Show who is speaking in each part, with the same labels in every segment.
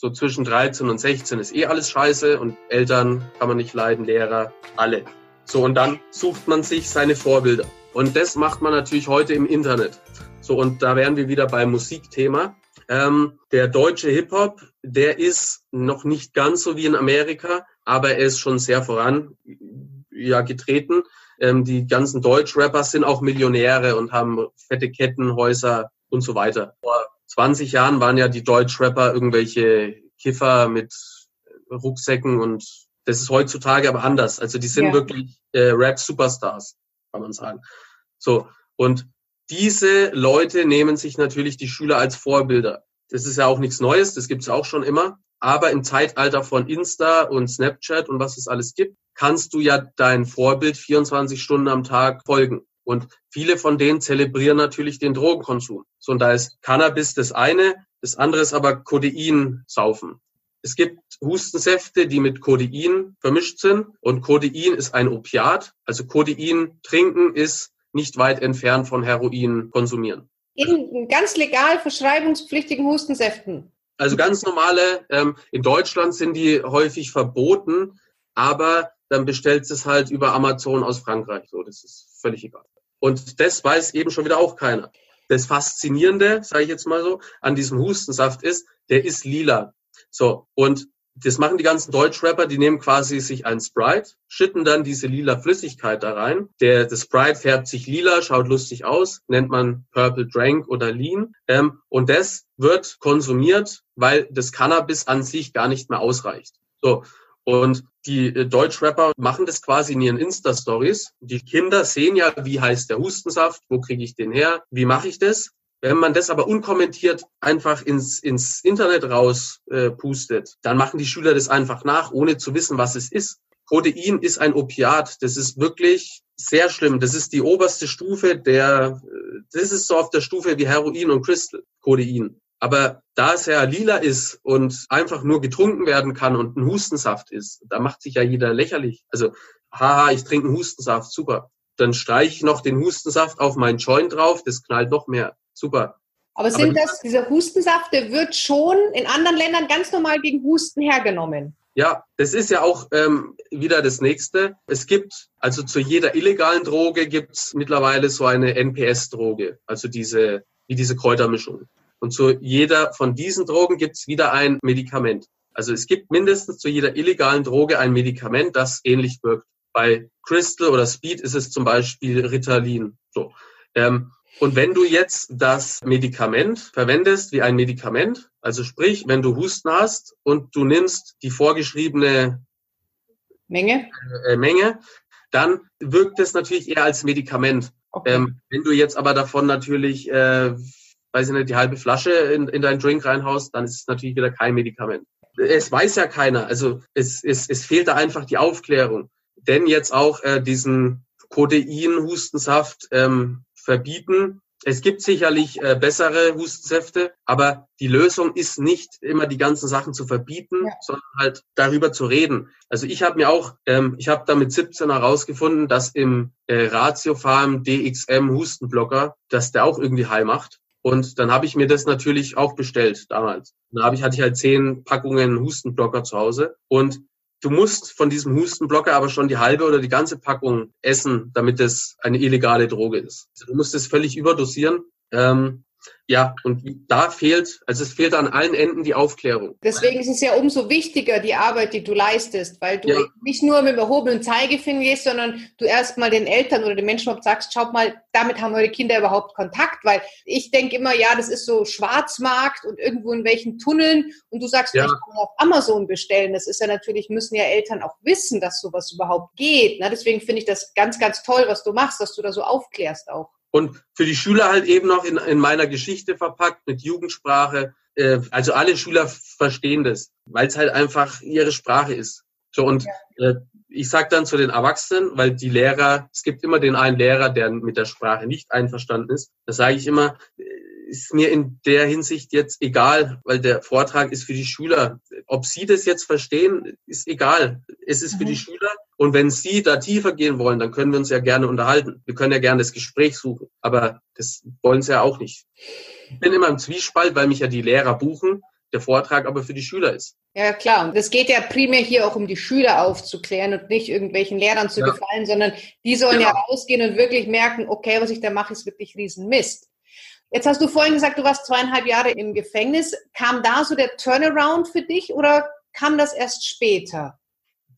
Speaker 1: So zwischen 13 und 16 ist eh alles scheiße und Eltern kann man nicht leiden, Lehrer, alle. So, und dann sucht man sich seine Vorbilder. Und das macht man natürlich heute im Internet. So, und da wären wir wieder beim Musikthema. Ähm, der deutsche Hip-Hop, der ist noch nicht ganz so wie in Amerika, aber er ist schon sehr voran ja, getreten. Ähm, die ganzen Deutsch-Rapper sind auch Millionäre und haben fette Kettenhäuser und so weiter. Vor 20 Jahren waren ja die Deutsch-Rapper irgendwelche Kiffer mit Rucksäcken und das ist heutzutage aber anders. Also die sind ja. wirklich äh, Rap-Superstars, kann man sagen. So, und diese Leute nehmen sich natürlich die Schüler als Vorbilder. Das ist ja auch nichts Neues, das gibt's auch schon immer. Aber im Zeitalter von Insta und Snapchat und was es alles gibt, kannst du ja dein Vorbild 24 Stunden am Tag folgen. Und viele von denen zelebrieren natürlich den Drogenkonsum. So, und da ist Cannabis das eine, das andere ist aber Codein saufen. Es gibt Hustensäfte, die mit Codein vermischt sind und Codein ist ein Opiat. Also Codein trinken ist nicht weit entfernt von Heroin konsumieren.
Speaker 2: In ganz legal verschreibungspflichtigen Hustensäften.
Speaker 1: Also ganz normale, ähm, in Deutschland sind die häufig verboten, aber dann bestellt es halt über Amazon aus Frankreich. So, das ist völlig egal. Und das weiß eben schon wieder auch keiner. Das Faszinierende, sage ich jetzt mal so, an diesem Hustensaft ist, der ist lila. So, und das machen die ganzen Deutschrapper, die nehmen quasi sich ein Sprite, schütten dann diese lila Flüssigkeit da rein. Der, das Sprite färbt sich lila, schaut lustig aus, nennt man Purple Drank oder Lean. Ähm, und das wird konsumiert, weil das Cannabis an sich gar nicht mehr ausreicht. So. Und die äh, Deutschrapper machen das quasi in ihren Insta-Stories. Die Kinder sehen ja, wie heißt der Hustensaft, wo kriege ich den her, wie mache ich das. Wenn man das aber unkommentiert einfach ins, ins Internet raus äh, dann machen die Schüler das einfach nach, ohne zu wissen, was es ist. Codein ist ein Opiat. Das ist wirklich sehr schlimm. Das ist die oberste Stufe der, äh, das ist so auf der Stufe wie Heroin und Crystal, Codein. Aber da es ja lila ist und einfach nur getrunken werden kann und ein Hustensaft ist, da macht sich ja jeder lächerlich. Also, haha, ich trinke einen Hustensaft, super. Dann streiche ich noch den Hustensaft auf meinen Joint drauf, das knallt noch mehr. Super.
Speaker 2: Aber sind Aber das, dieser Hustensaft, der wird schon in anderen Ländern ganz normal gegen Husten hergenommen?
Speaker 1: Ja, das ist ja auch ähm, wieder das Nächste. Es gibt, also zu jeder illegalen Droge gibt es mittlerweile so eine NPS-Droge, also diese, wie diese Kräutermischung. Und zu jeder von diesen Drogen gibt es wieder ein Medikament. Also es gibt mindestens zu jeder illegalen Droge ein Medikament, das ähnlich wirkt. Bei Crystal oder Speed ist es zum Beispiel Ritalin. So. Ähm, und wenn du jetzt das Medikament verwendest wie ein Medikament, also sprich, wenn du Husten hast und du nimmst die vorgeschriebene
Speaker 2: Menge,
Speaker 1: äh, Menge dann wirkt es natürlich eher als Medikament. Okay. Ähm, wenn du jetzt aber davon natürlich äh, weiß ich nicht, die halbe Flasche in, in deinen Drink reinhaust, dann ist es natürlich wieder kein Medikament. Es weiß ja keiner. Also es, es, es fehlt da einfach die Aufklärung. Denn jetzt auch äh, diesen Codein-Hustensaft ähm, verbieten. Es gibt sicherlich äh, bessere Hustensäfte, aber die Lösung ist nicht immer die ganzen Sachen zu verbieten, ja. sondern halt darüber zu reden. Also ich habe mir auch, ähm, ich habe da mit 17 herausgefunden, dass im äh, Ratiofarm DXM Hustenblocker, dass der auch irgendwie heil macht. Und dann habe ich mir das natürlich auch bestellt damals. Dann habe ich, hatte ich halt zehn Packungen Hustenblocker zu Hause. Und du musst von diesem Hustenblocker aber schon die halbe oder die ganze Packung essen, damit es eine illegale Droge ist. Du musst es völlig überdosieren. Ähm, ja, und da fehlt, also es fehlt an allen Enden die Aufklärung.
Speaker 2: Deswegen ist es ja umso wichtiger, die Arbeit, die du leistest, weil du ja. nicht nur mit dem erhobenen Zeigefinger gehst, sondern du erstmal den Eltern oder den Menschen überhaupt sagst, schaut mal, damit haben eure Kinder überhaupt Kontakt, weil ich denke immer, ja, das ist so Schwarzmarkt und irgendwo in welchen Tunneln und du sagst, ja. ich kann auf Amazon bestellen. Das ist ja natürlich, müssen ja Eltern auch wissen, dass sowas überhaupt geht. Ne? Deswegen finde ich das ganz, ganz toll, was du machst, dass du da so aufklärst auch.
Speaker 1: Und für die Schüler halt eben noch in, in meiner Geschichte verpackt mit Jugendsprache. Äh, also alle Schüler verstehen das, weil es halt einfach ihre Sprache ist. So und äh, ich sage dann zu den Erwachsenen, weil die Lehrer, es gibt immer den einen Lehrer, der mit der Sprache nicht einverstanden ist. Da sage ich immer, ist mir in der Hinsicht jetzt egal, weil der Vortrag ist für die Schüler. Ob sie das jetzt verstehen, ist egal. Es ist mhm. für die mhm. Schüler. Und wenn sie da tiefer gehen wollen, dann können wir uns ja gerne unterhalten. Wir können ja gerne das Gespräch suchen. Aber das wollen sie ja auch nicht. Ich bin immer im Zwiespalt, weil mich ja die Lehrer buchen. der Vortrag aber für die Schüler ist.
Speaker 2: Ja, klar. Und es geht ja primär hier auch um die Schüler aufzuklären und nicht irgendwelchen Lehrern zu ja. gefallen, sondern die sollen genau. ja rausgehen und wirklich merken, okay, was ich da mache, ist wirklich Riesenmist. Jetzt hast du vorhin gesagt, du warst zweieinhalb Jahre im Gefängnis. Kam da so der Turnaround für dich oder kam das erst später?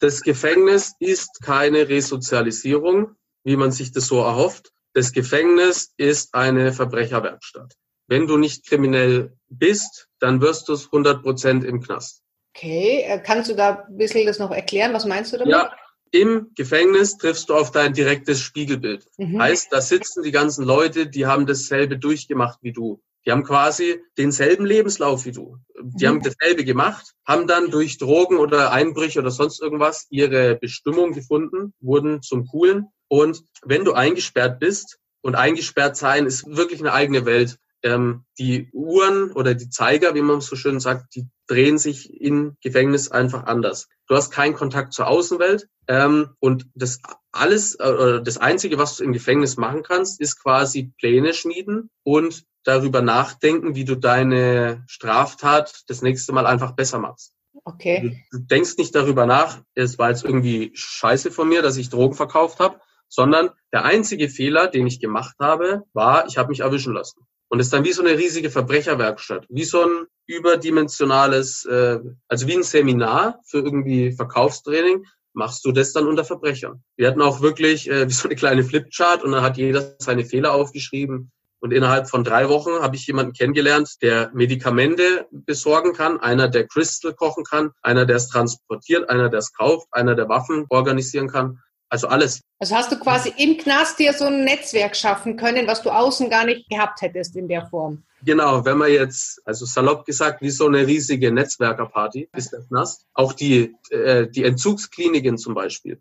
Speaker 1: Das Gefängnis ist keine Resozialisierung, wie man sich das so erhofft. Das Gefängnis ist eine Verbrecherwerkstatt. Wenn du nicht kriminell bist, dann wirst du es 100 Prozent im Knast.
Speaker 2: Okay, äh, kannst du da ein bisschen das noch erklären? Was meinst du damit?
Speaker 1: Ja, im Gefängnis triffst du auf dein direktes Spiegelbild. Mhm. Heißt, da sitzen die ganzen Leute, die haben dasselbe durchgemacht wie du. Die haben quasi denselben Lebenslauf wie du. Die mhm. haben dasselbe gemacht, haben dann durch Drogen oder Einbrüche oder sonst irgendwas ihre Bestimmung gefunden, wurden zum Coolen. Und wenn du eingesperrt bist, und eingesperrt sein ist wirklich eine eigene Welt ähm, die Uhren oder die Zeiger, wie man so schön sagt, die drehen sich im Gefängnis einfach anders. Du hast keinen Kontakt zur Außenwelt ähm, und das alles äh, das Einzige, was du im Gefängnis machen kannst, ist quasi Pläne schmieden und darüber nachdenken, wie du deine Straftat das nächste Mal einfach besser machst.
Speaker 2: Okay.
Speaker 1: Du, du denkst nicht darüber nach, es war jetzt irgendwie scheiße von mir, dass ich Drogen verkauft habe, sondern der einzige Fehler, den ich gemacht habe, war, ich habe mich erwischen lassen. Und es ist dann wie so eine riesige Verbrecherwerkstatt, wie so ein überdimensionales, äh, also wie ein Seminar für irgendwie Verkaufstraining, machst du das dann unter Verbrechern. Wir hatten auch wirklich äh, wie so eine kleine Flipchart und dann hat jeder seine Fehler aufgeschrieben. Und innerhalb von drei Wochen habe ich jemanden kennengelernt, der Medikamente besorgen kann, einer, der Crystal kochen kann, einer, der es transportiert, einer, der es kauft, einer, der Waffen organisieren kann. Also alles.
Speaker 2: Also hast du quasi im Knast dir so ein Netzwerk schaffen können, was du außen gar nicht gehabt hättest in der Form.
Speaker 1: Genau, wenn man jetzt, also salopp gesagt, wie so eine riesige Netzwerkerparty ist der Knast. Auch die, äh, die Entzugskliniken zum Beispiel.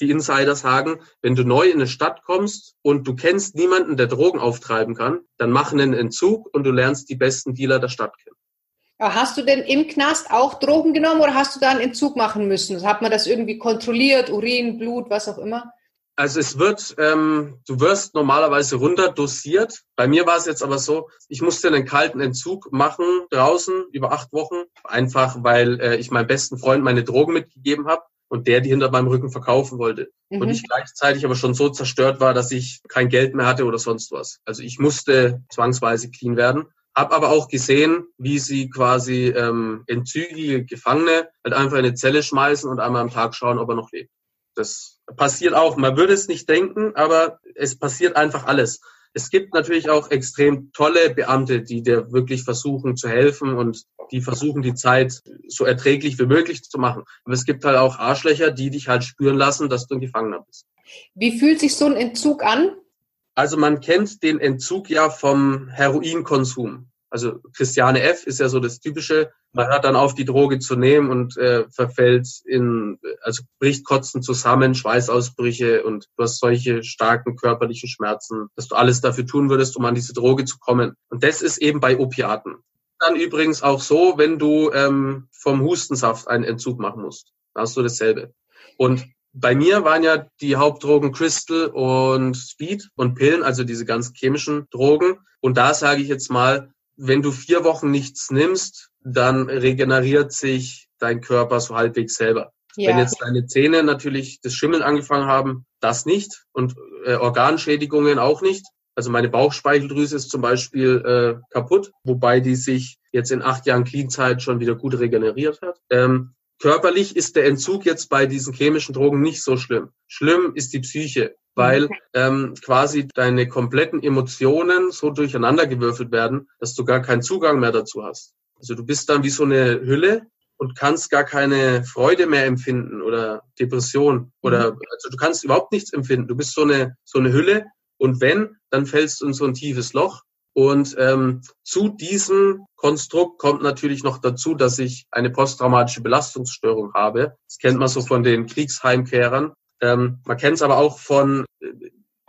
Speaker 1: Die Insider sagen, wenn du neu in eine Stadt kommst und du kennst niemanden, der Drogen auftreiben kann, dann mach einen Entzug und du lernst die besten Dealer der Stadt kennen.
Speaker 2: Hast du denn im Knast auch Drogen genommen oder hast du da einen Entzug machen müssen? Hat man das irgendwie kontrolliert, Urin, Blut, was auch immer?
Speaker 1: Also es wird, ähm, du wirst normalerweise runterdosiert. Bei mir war es jetzt aber so, ich musste einen kalten Entzug machen draußen über acht Wochen, einfach weil äh, ich meinem besten Freund meine Drogen mitgegeben habe und der die hinter meinem Rücken verkaufen wollte. Mhm. Und ich gleichzeitig aber schon so zerstört war, dass ich kein Geld mehr hatte oder sonst was. Also ich musste zwangsweise clean werden. Hab aber auch gesehen, wie sie quasi ähm, entzügige Gefangene halt einfach in eine Zelle schmeißen und einmal am Tag schauen, ob er noch lebt. Das passiert auch. Man würde es nicht denken, aber es passiert einfach alles. Es gibt natürlich auch extrem tolle Beamte, die dir wirklich versuchen zu helfen und die versuchen, die Zeit so erträglich wie möglich zu machen. Aber es gibt halt auch Arschlöcher, die dich halt spüren lassen, dass du ein Gefangener bist.
Speaker 2: Wie fühlt sich so ein Entzug an?
Speaker 1: Also man kennt den Entzug ja vom Heroinkonsum. Also Christiane F. ist ja so das Typische. Man hört dann auf, die Droge zu nehmen und äh, verfällt in, also bricht Kotzen zusammen, Schweißausbrüche und du hast solche starken körperlichen Schmerzen, dass du alles dafür tun würdest, um an diese Droge zu kommen. Und das ist eben bei Opiaten. Dann übrigens auch so, wenn du ähm, vom Hustensaft einen Entzug machen musst. Da hast du dasselbe. Und bei mir waren ja die Hauptdrogen Crystal und Speed und Pillen, also diese ganz chemischen Drogen. Und da sage ich jetzt mal, wenn du vier Wochen nichts nimmst, dann regeneriert sich dein Körper so halbwegs selber. Ja. Wenn jetzt deine Zähne natürlich das Schimmeln angefangen haben, das nicht und äh, Organschädigungen auch nicht. Also meine Bauchspeicheldrüse ist zum Beispiel äh, kaputt, wobei die sich jetzt in acht Jahren Clean-Zeit schon wieder gut regeneriert hat. Ähm, Körperlich ist der Entzug jetzt bei diesen chemischen Drogen nicht so schlimm. Schlimm ist die Psyche, weil ähm, quasi deine kompletten Emotionen so durcheinandergewürfelt werden, dass du gar keinen Zugang mehr dazu hast. Also du bist dann wie so eine Hülle und kannst gar keine Freude mehr empfinden oder Depression oder mhm. also du kannst überhaupt nichts empfinden. Du bist so eine so eine Hülle und wenn, dann fällst du in so ein tiefes Loch und ähm, zu diesem Konstrukt kommt natürlich noch dazu, dass ich eine posttraumatische Belastungsstörung habe. Das kennt man so von den Kriegsheimkehrern. Ähm, man kennt es aber auch von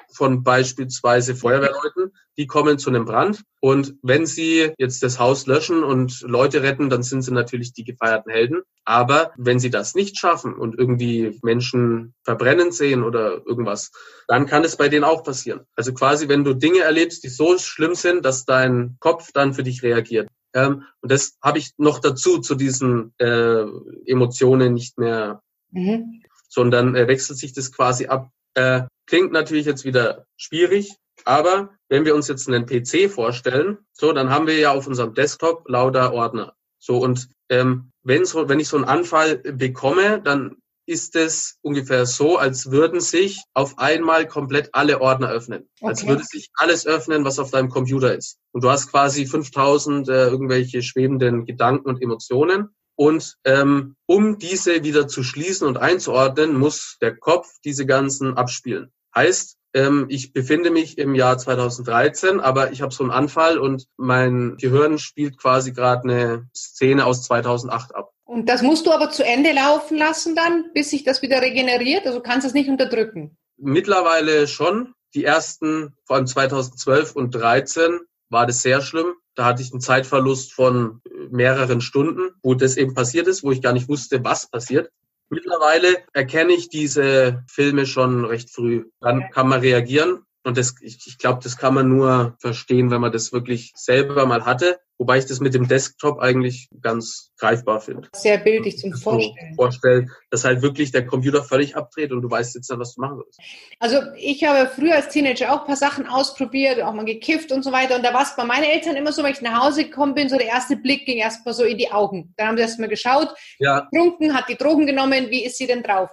Speaker 1: von beispielsweise Feuerwehrleuten, die kommen zu einem Brand und wenn sie jetzt das Haus löschen und Leute retten, dann sind sie natürlich die gefeierten Helden. Aber wenn sie das nicht schaffen und irgendwie Menschen verbrennen sehen oder irgendwas, dann kann es bei denen auch passieren. Also quasi, wenn du Dinge erlebst, die so schlimm sind, dass dein Kopf dann für dich reagiert, Ähm, und das habe ich noch dazu, zu diesen äh, Emotionen nicht mehr, mhm. Sondern äh, wechselt sich das quasi ab. Äh, klingt natürlich jetzt wieder schwierig, aber wenn wir uns jetzt einen PC vorstellen, so, dann haben wir ja auf unserem Desktop lauter Ordner. So, und ähm, wenn, so, wenn ich so einen Anfall bekomme, dann ist es ungefähr so, als würden sich auf einmal komplett alle Ordner öffnen. Okay. Als würde sich alles öffnen, was auf deinem Computer ist. Und du hast quasi 5000 äh, irgendwelche schwebenden Gedanken und Emotionen. Und ähm, um diese wieder zu schließen und einzuordnen, muss der Kopf diese ganzen abspielen. Heißt, ähm, ich befinde mich im Jahr 2013, aber ich habe so einen Anfall und mein Gehirn spielt quasi gerade eine Szene aus 2008 ab.
Speaker 2: Und das musst du aber zu Ende laufen lassen dann, bis sich das wieder regeneriert? Also kannst du es nicht unterdrücken?
Speaker 1: Mittlerweile schon. Die ersten, vor allem 2012 und 2013, war das sehr schlimm. Da hatte ich einen Zeitverlust von mehreren Stunden, wo das eben passiert ist, wo ich gar nicht wusste, was passiert. Mittlerweile erkenne ich diese Filme schon recht früh. Dann kann man reagieren. Und das, ich, ich glaube, das kann man nur verstehen, wenn man das wirklich selber mal hatte. Wobei ich das mit dem Desktop eigentlich ganz greifbar finde.
Speaker 2: Sehr bildlich zum Vorstellen.
Speaker 1: Vorstellen, dass halt wirklich der Computer völlig abdreht und du weißt jetzt dann, was du machen sollst.
Speaker 2: Also ich habe früher als Teenager auch ein paar Sachen ausprobiert, auch mal gekifft und so weiter. Und da war es bei meinen Eltern immer so, wenn ich nach Hause gekommen bin, so der erste Blick ging erstmal so in die Augen. Dann haben sie erstmal geschaut, ja. getrunken, hat die Drogen genommen, wie ist sie denn drauf?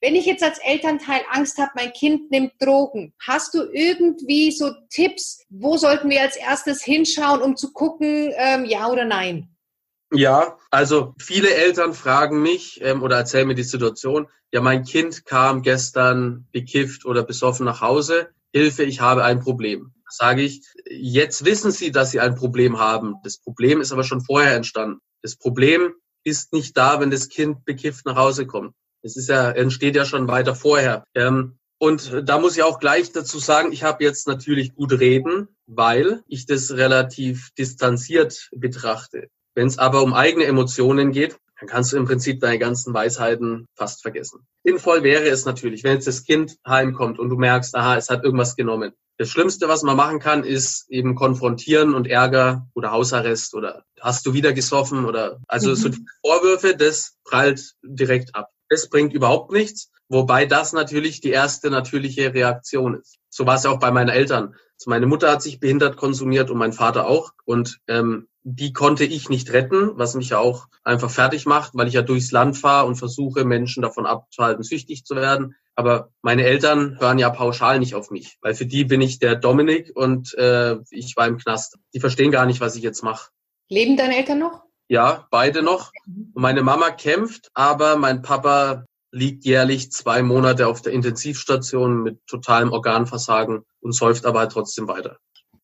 Speaker 2: Wenn ich jetzt als Elternteil Angst habe, mein Kind nimmt Drogen, hast du irgendwie so Tipps, wo sollten wir als erstes hinschauen, um zu gucken, ähm, ja oder nein?
Speaker 1: Ja, also viele Eltern fragen mich ähm, oder erzählen mir die Situation, ja, mein Kind kam gestern bekifft oder besoffen nach Hause, Hilfe, ich habe ein Problem. Sage ich, jetzt wissen Sie, dass Sie ein Problem haben. Das Problem ist aber schon vorher entstanden. Das Problem ist nicht da, wenn das Kind bekifft nach Hause kommt. Es ist ja, entsteht ja schon weiter vorher. Ähm, und da muss ich auch gleich dazu sagen, ich habe jetzt natürlich gut reden, weil ich das relativ distanziert betrachte. Wenn es aber um eigene Emotionen geht, dann kannst du im Prinzip deine ganzen Weisheiten fast vergessen. Sinnvoll wäre es natürlich, wenn jetzt das Kind heimkommt und du merkst, aha, es hat irgendwas genommen. Das Schlimmste, was man machen kann, ist eben konfrontieren und Ärger oder Hausarrest oder hast du wieder gesoffen oder also mhm. so die Vorwürfe, das prallt direkt ab. Das bringt überhaupt nichts. Wobei das natürlich die erste natürliche Reaktion ist. So war es ja auch bei meinen Eltern. Also meine Mutter hat sich behindert konsumiert und mein Vater auch. Und ähm, die konnte ich nicht retten, was mich ja auch einfach fertig macht, weil ich ja durchs Land fahre und versuche, Menschen davon abzuhalten, süchtig zu werden. Aber meine Eltern hören ja pauschal nicht auf mich, weil für die bin ich der Dominik und äh, ich war im Knast. Die verstehen gar nicht, was ich jetzt mache.
Speaker 2: Leben deine Eltern noch?
Speaker 1: Ja, beide noch. Meine Mama kämpft, aber mein Papa liegt jährlich zwei Monate auf der Intensivstation mit totalem Organversagen und säuft aber halt trotzdem weiter.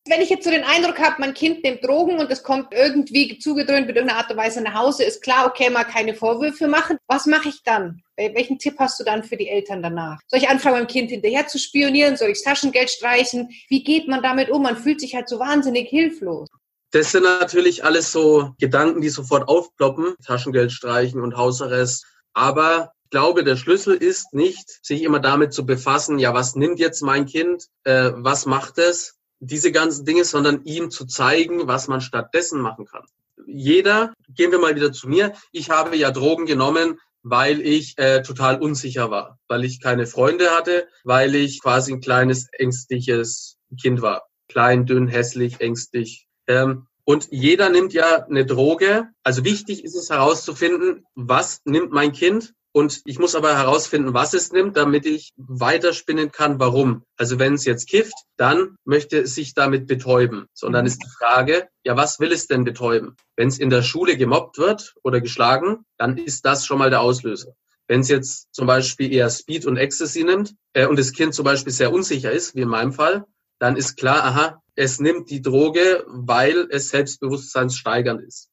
Speaker 2: Wenn ich jetzt so den Eindruck habe, mein Kind nimmt Drogen und es kommt irgendwie zugedröhnt mit irgendeiner Art und Weise nach Hause, ist klar, okay, mal keine Vorwürfe machen. Was mache ich dann? Welchen Tipp hast du dann für die Eltern danach? Soll ich anfangen, meinem Kind hinterher zu spionieren? Soll ich das Taschengeld streichen? Wie geht man damit um? Man fühlt sich halt so wahnsinnig hilflos.
Speaker 1: Das sind natürlich alles so Gedanken, die sofort aufploppen. Taschengeld streichen und Hausarrest. Aber glaube, der Schlüssel ist nicht, sich immer damit zu befassen, ja, was nimmt jetzt mein Kind, äh, was macht es, diese ganzen Dinge, sondern ihm zu zeigen, was man stattdessen machen kann. Jeder, gehen wir mal wieder zu mir, ich habe ja Drogen genommen, weil ich äh, total unsicher war, weil ich keine Freunde hatte, weil ich quasi ein kleines, ängstliches Kind war. Klein, dünn, hässlich, ängstlich. Ähm, und jeder nimmt ja eine Droge. Also wichtig ist es herauszufinden, was nimmt mein Kind und ich muss aber herausfinden, was es nimmt, damit ich weiterspinnen kann, warum. Also wenn es jetzt kifft, dann möchte es sich damit betäuben. So, und dann ist die Frage, ja, was will es denn betäuben? Wenn es in der Schule gemobbt wird oder geschlagen, dann ist das schon mal der Auslöser. Wenn es jetzt zum Beispiel eher Speed und Ecstasy nimmt äh, und das Kind zum Beispiel sehr unsicher ist, wie in meinem Fall, dann ist klar, aha, es nimmt die Droge, weil es selbstbewusstseinssteigernd ist.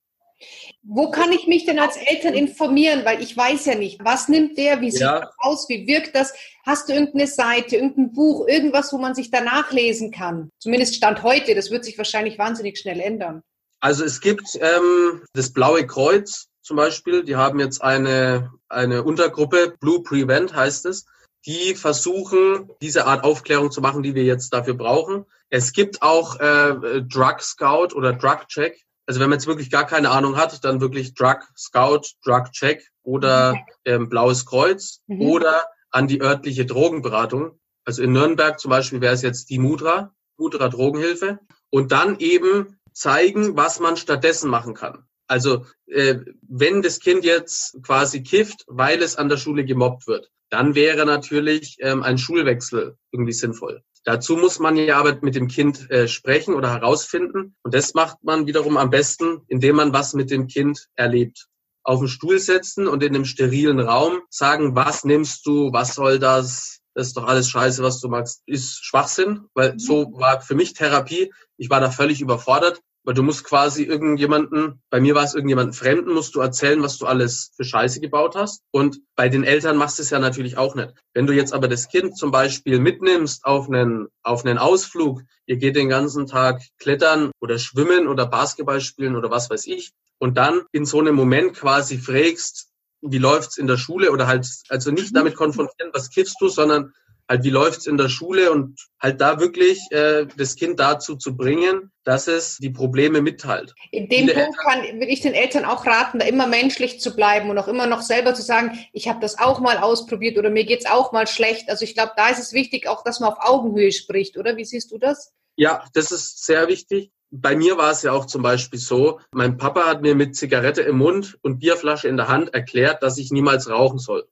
Speaker 2: Wo kann ich mich denn als Eltern informieren? Weil ich weiß ja nicht, was nimmt der, wie sieht ja. das aus, wie wirkt das? Hast du irgendeine Seite, irgendein Buch, irgendwas, wo man sich danach lesen kann? Zumindest Stand heute, das wird sich wahrscheinlich wahnsinnig schnell ändern.
Speaker 1: Also es gibt ähm, das Blaue Kreuz zum Beispiel, die haben jetzt eine, eine Untergruppe, Blue Prevent heißt es, die versuchen, diese Art Aufklärung zu machen, die wir jetzt dafür brauchen. Es gibt auch äh, Drug Scout oder Drug Check, Also wenn man jetzt wirklich gar keine Ahnung hat, dann wirklich Drug Scout, Drug Check oder ähm, Blaues Kreuz mhm. oder an die örtliche Drogenberatung. Also in Nürnberg zum Beispiel wäre es jetzt die Mudra, Mudra Drogenhilfe. Und dann eben zeigen, was man stattdessen machen kann. Also äh, wenn das Kind jetzt quasi kifft, weil es an der Schule gemobbt wird, dann wäre natürlich ähm, ein Schulwechsel irgendwie sinnvoll. Dazu muss man ja aber mit dem Kind äh, sprechen oder herausfinden. Und das macht man wiederum am besten, indem man was mit dem Kind erlebt. Auf den Stuhl setzen und in einem sterilen Raum sagen, was nimmst du, was soll das, das ist doch alles scheiße, was du magst, ist Schwachsinn, weil so war für mich Therapie. Ich war da völlig überfordert. Weil du musst quasi irgendjemanden, bei mir war es irgendjemanden Fremden, musst du erzählen, was du alles für Scheiße gebaut hast. Und bei den Eltern machst du es ja natürlich auch nicht. Wenn du jetzt aber das Kind zum Beispiel mitnimmst auf einen, auf einen Ausflug, ihr geht den ganzen Tag klettern oder schwimmen oder Basketball spielen oder was weiß ich, und dann in so einem Moment quasi fragst, wie läuft's in der Schule oder halt, also nicht damit konfrontieren, was kiffst du, sondern halt, wie läuft's in der Schule und halt da wirklich äh, das Kind dazu zu bringen, dass es die Probleme mitteilt.
Speaker 2: In dem Viele Punkt kann, würde ich den Eltern auch raten, da immer menschlich zu bleiben und auch immer noch selber zu sagen, ich habe das auch mal ausprobiert oder mir geht's auch mal schlecht. Also ich glaube, da ist es wichtig, auch dass man auf Augenhöhe spricht, oder? Wie siehst du das?
Speaker 1: Ja, das ist sehr wichtig bei mir war es ja auch zum Beispiel so, mein Papa hat mir mit Zigarette im Mund und Bierflasche in der Hand erklärt, dass ich niemals rauchen soll.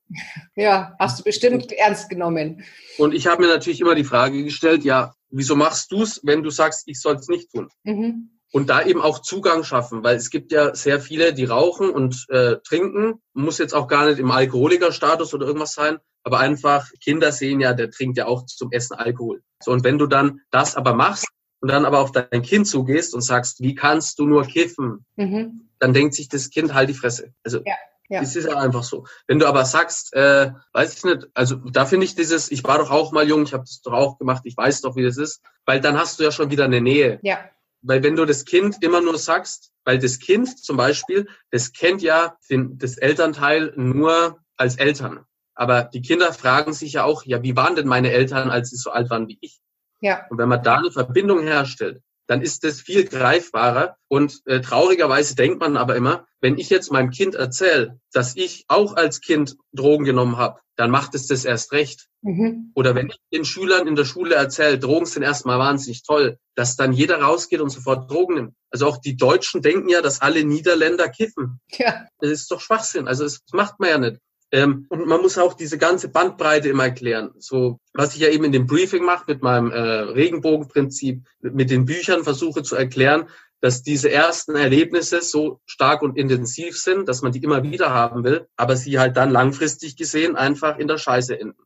Speaker 2: Ja, hast du bestimmt ernst genommen.
Speaker 1: Und ich habe mir natürlich immer die Frage gestellt, ja, wieso machst du es, wenn du sagst, ich soll es nicht tun? Mhm. Und da eben auch Zugang schaffen, weil es gibt ja sehr viele, die rauchen und äh, trinken. Muss jetzt auch gar nicht im Alkoholikerstatus oder irgendwas sein, aber einfach Kinder sehen ja, der trinkt ja auch zum Essen Alkohol. So, und wenn du dann das aber machst, und dann aber auf dein Kind zugehst und sagst, wie kannst du nur kiffen, mhm. dann denkt sich das Kind halt die Fresse. Also ja, ja. es ist ja einfach so. Wenn du aber sagst, äh, weiß ich nicht, also da finde ich dieses, ich war doch auch mal jung, ich habe das doch auch gemacht, ich weiß doch, wie das ist, weil dann hast du ja schon wieder eine Nähe. Ja. Weil wenn du das Kind immer nur sagst, weil das Kind zum Beispiel, das kennt ja den, das Elternteil nur als Eltern. Aber die Kinder fragen sich ja auch, ja, wie waren denn meine Eltern, als sie so alt waren wie ich? Ja. Und wenn man da eine Verbindung herstellt, dann ist das viel greifbarer. Und äh, traurigerweise denkt man aber immer, wenn ich jetzt meinem Kind erzähle, dass ich auch als Kind Drogen genommen habe, dann macht es das erst recht. Mhm. Oder wenn ich den Schülern in der Schule erzähle, Drogen sind erstmal wahnsinnig toll, dass dann jeder rausgeht und sofort Drogen nimmt. Also auch die Deutschen denken ja, dass alle Niederländer kiffen. Ja. Das ist doch Schwachsinn. Also das macht man ja nicht. Ähm, und man muss auch diese ganze Bandbreite immer erklären. So, was ich ja eben in dem Briefing mache mit meinem äh, Regenbogenprinzip, mit, mit den Büchern versuche zu erklären, dass diese ersten Erlebnisse so stark und intensiv sind, dass man die immer wieder haben will, aber sie halt dann langfristig gesehen einfach in der Scheiße enden.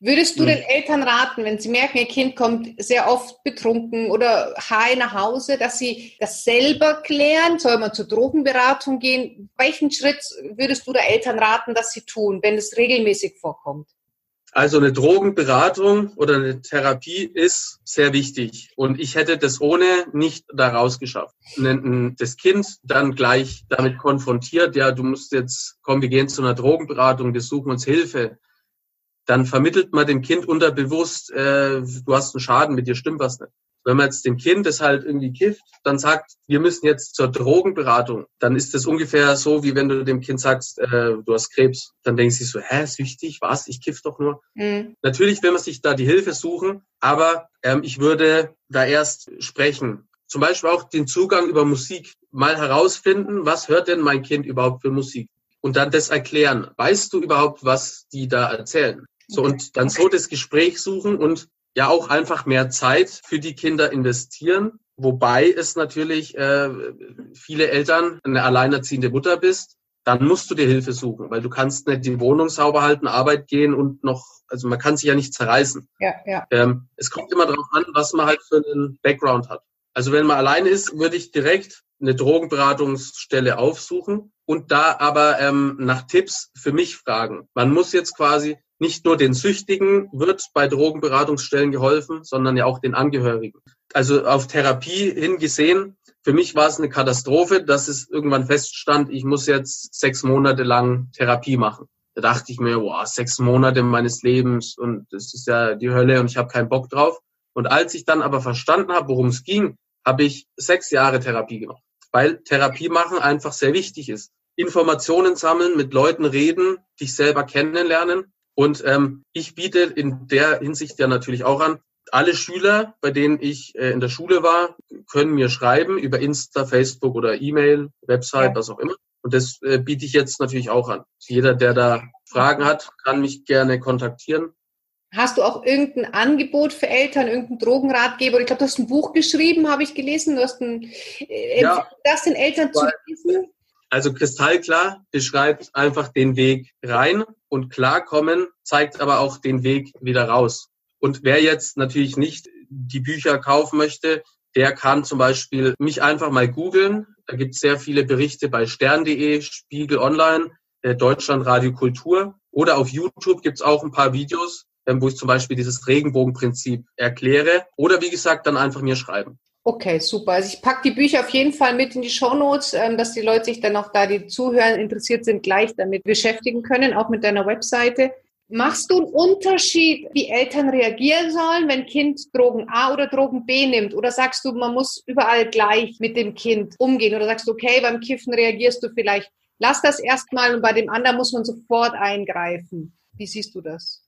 Speaker 2: Würdest du hm. den Eltern raten, wenn sie merken, ihr Kind kommt sehr oft betrunken oder high nach Hause, dass sie das selber klären? Soll man zur Drogenberatung gehen? Welchen Schritt würdest du der Eltern raten, dass sie tun, wenn es regelmäßig vorkommt?
Speaker 1: Also eine Drogenberatung oder eine Therapie ist sehr wichtig. Und ich hätte das ohne nicht daraus geschafft. Das Kind dann gleich damit konfrontiert, ja, du musst jetzt, komm, wir gehen zu einer Drogenberatung, wir suchen uns Hilfe dann vermittelt man dem Kind unterbewusst, äh, du hast einen Schaden, mit dir stimmt was nicht. Wenn man jetzt dem Kind das halt irgendwie kifft, dann sagt, wir müssen jetzt zur Drogenberatung, dann ist das ungefähr so, wie wenn du dem Kind sagst, äh, du hast Krebs. Dann denkt sie so, hä, ist wichtig, was? Ich kiff doch nur. Mhm. Natürlich will man sich da die Hilfe suchen, aber ähm, ich würde da erst sprechen. Zum Beispiel auch den Zugang über Musik. Mal herausfinden, was hört denn mein Kind überhaupt für Musik? Und dann das erklären. Weißt du überhaupt, was die da erzählen? So, und dann so das Gespräch suchen und ja auch einfach mehr Zeit für die Kinder investieren. Wobei es natürlich äh, viele Eltern eine alleinerziehende Mutter bist, dann musst du dir Hilfe suchen, weil du kannst nicht die Wohnung sauber halten, Arbeit gehen und noch, also man kann sich ja nicht zerreißen. Ja, ja. Ähm, es kommt immer darauf an, was man halt für einen Background hat. Also wenn man alleine ist, würde ich direkt eine Drogenberatungsstelle aufsuchen und da aber ähm, nach Tipps für mich fragen. Man muss jetzt quasi nicht nur den Süchtigen wird bei Drogenberatungsstellen geholfen, sondern ja auch den Angehörigen. Also auf Therapie hingesehen, für mich war es eine Katastrophe, dass es irgendwann feststand, ich muss jetzt sechs Monate lang Therapie machen. Da dachte ich mir, wow, sechs Monate meines Lebens und das ist ja die Hölle und ich habe keinen Bock drauf. Und als ich dann aber verstanden habe, worum es ging, habe ich sechs Jahre Therapie gemacht. weil Therapie machen einfach sehr wichtig ist. Informationen sammeln, mit Leuten reden, dich selber kennenlernen. Und ähm, ich biete in der Hinsicht ja natürlich auch an, alle Schüler, bei denen ich äh, in der Schule war, können mir schreiben über Insta, Facebook oder E-Mail, Website, ja. was auch immer. Und das äh, biete ich jetzt natürlich auch an. Jeder, der da Fragen hat, kann mich gerne kontaktieren.
Speaker 2: Hast du auch irgendein Angebot für Eltern, irgendeinen Drogenratgeber? Ich glaube, du hast ein Buch geschrieben, habe ich gelesen. Du hast ein, äh, ja, das den Eltern zu lesen?
Speaker 1: Also kristallklar beschreibt einfach den Weg rein und klarkommen zeigt aber auch den Weg wieder raus. Und wer jetzt natürlich nicht die Bücher kaufen möchte, der kann zum Beispiel mich einfach mal googeln. Da gibt es sehr viele Berichte bei stern.de, Spiegel Online, äh, Deutschland Radio Kultur. Oder auf YouTube gibt es auch ein paar Videos, ähm, wo ich zum Beispiel dieses Regenbogenprinzip erkläre. Oder wie gesagt, dann einfach mir schreiben.
Speaker 2: Okay, super. Also ich packe die Bücher auf jeden Fall mit in die Shownotes, ähm, dass die Leute sich dann auch da, die zuhören, interessiert sind, gleich damit beschäftigen können, auch mit deiner Webseite. Machst du einen Unterschied, wie Eltern reagieren sollen, wenn Kind Drogen A oder Drogen B nimmt? Oder sagst du, man muss überall gleich mit dem Kind umgehen? Oder sagst du, okay, beim Kiffen reagierst du vielleicht, lass das erstmal und bei dem anderen muss man sofort eingreifen? Wie siehst du das?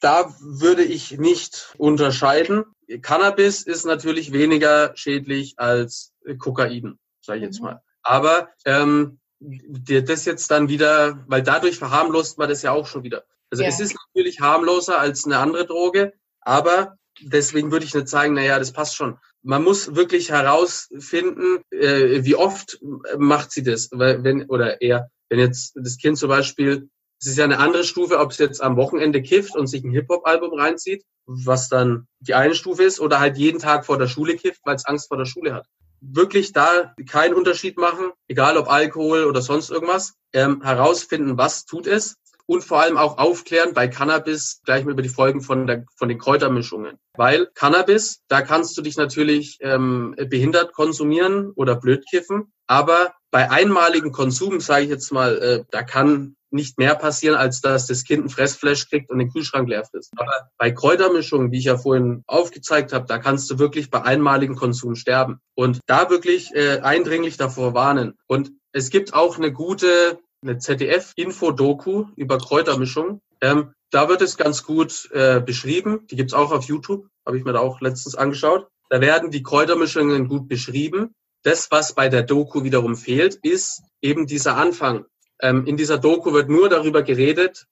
Speaker 1: Da würde ich nicht unterscheiden. Cannabis ist natürlich weniger schädlich als Kokain, sage ich jetzt mhm. mal. Aber ähm, das jetzt dann wieder, weil dadurch verharmlost man das ja auch schon wieder. Also ja. es ist natürlich harmloser als eine andere Droge, aber deswegen würde ich nicht sagen, naja, das passt schon. Man muss wirklich herausfinden, äh, wie oft macht sie das, weil wenn oder eher, wenn jetzt das Kind zum Beispiel, es ist ja eine andere Stufe, ob es jetzt am Wochenende kifft und sich ein Hip-Hop-Album reinzieht, was dann die eine Stufe ist, oder halt jeden Tag vor der Schule kifft, weil es Angst vor der Schule hat. Wirklich da keinen Unterschied machen, egal ob Alkohol oder sonst irgendwas, ähm, herausfinden, was tut es und vor allem auch aufklären bei Cannabis gleich mal über die Folgen von, der, von den Kräutermischungen. Weil Cannabis, da kannst du dich natürlich ähm, behindert konsumieren oder blöd kiffen, aber bei einmaligen Konsum, sage ich jetzt mal, äh, da kann nicht mehr passieren, als dass das Kind ein Fressflash kriegt und den Kühlschrank leer frisst. Aber bei Kräutermischungen, wie ich ja vorhin aufgezeigt habe, da kannst du wirklich bei einmaligen Konsum sterben. Und da wirklich äh, eindringlich davor warnen. Und es gibt auch eine gute eine ZDF-Info-Doku über Kräutermischung. Ähm, da wird es ganz gut äh, beschrieben. Die gibt's auch auf YouTube, habe ich mir da auch letztens angeschaut. Da werden die Kräutermischungen gut beschrieben. Das, was bei der Doku wiederum fehlt, ist eben dieser Anfang. Ähm, in dieser Doku wird nur darüber geredet,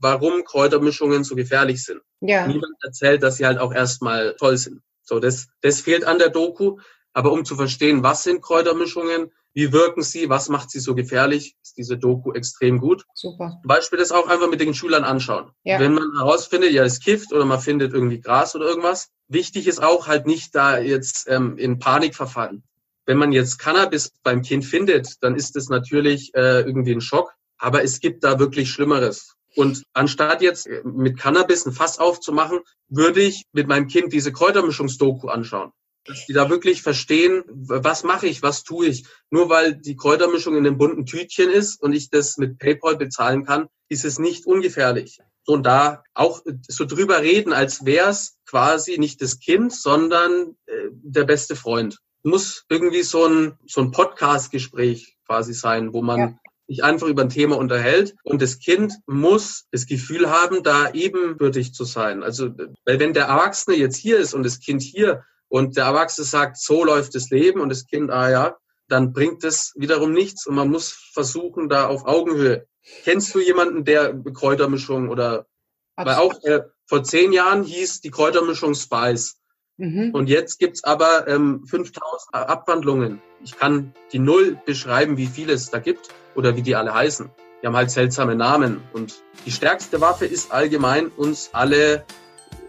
Speaker 1: warum Kräutermischungen so gefährlich sind. Ja. Niemand erzählt, dass sie halt auch erstmal toll sind. So, das, das fehlt an der Doku. Aber um zu verstehen, was sind Kräutermischungen, wie wirken sie? Was macht sie so gefährlich? Ist diese Doku extrem gut. Super. Zum Beispiel das auch einfach mit den Schülern anschauen. Ja. Wenn man herausfindet, ja, es kifft oder man findet irgendwie Gras oder irgendwas. Wichtig ist auch halt nicht da jetzt ähm, in Panik verfallen. Wenn man jetzt Cannabis beim Kind findet, dann ist es natürlich äh, irgendwie ein Schock. Aber es gibt da wirklich Schlimmeres. Und anstatt jetzt äh, mit Cannabis ein Fass aufzumachen, würde ich mit meinem Kind diese Kräutermischungsdoku anschauen dass die da wirklich verstehen, was mache ich, was tue ich. Nur weil die Kräutermischung in einem bunten Tütchen ist und ich das mit PayPal bezahlen kann, ist es nicht ungefährlich. Und da auch so drüber reden, als wäre es quasi nicht das Kind, sondern äh, der beste Freund. Muss irgendwie so ein, so ein Podcast-Gespräch quasi sein, wo man ja. sich einfach über ein Thema unterhält. Und das Kind muss das Gefühl haben, da ebenbürtig zu sein. Also, weil wenn der Erwachsene jetzt hier ist und das Kind hier, und der Erwachsene sagt, so läuft das Leben und das Kind, ah ja, dann bringt das wiederum nichts und man muss versuchen, da auf Augenhöhe. Kennst du jemanden, der Kräutermischung oder, Absolut. weil auch äh, vor zehn Jahren hieß die Kräutermischung Spice. Mhm. Und jetzt gibt's aber ähm, 5000 Abwandlungen. Ich kann die Null beschreiben, wie viele es da gibt oder wie die alle heißen. Die haben halt seltsame Namen. Und die stärkste Waffe ist allgemein, uns alle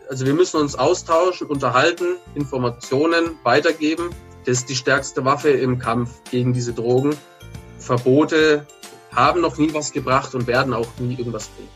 Speaker 1: also wir müssen uns austauschen, unterhalten, Informationen weitergeben. Das ist die stärkste Waffe im Kampf gegen diese Drogen. Verbote haben noch nie was gebracht und werden auch nie irgendwas bringen.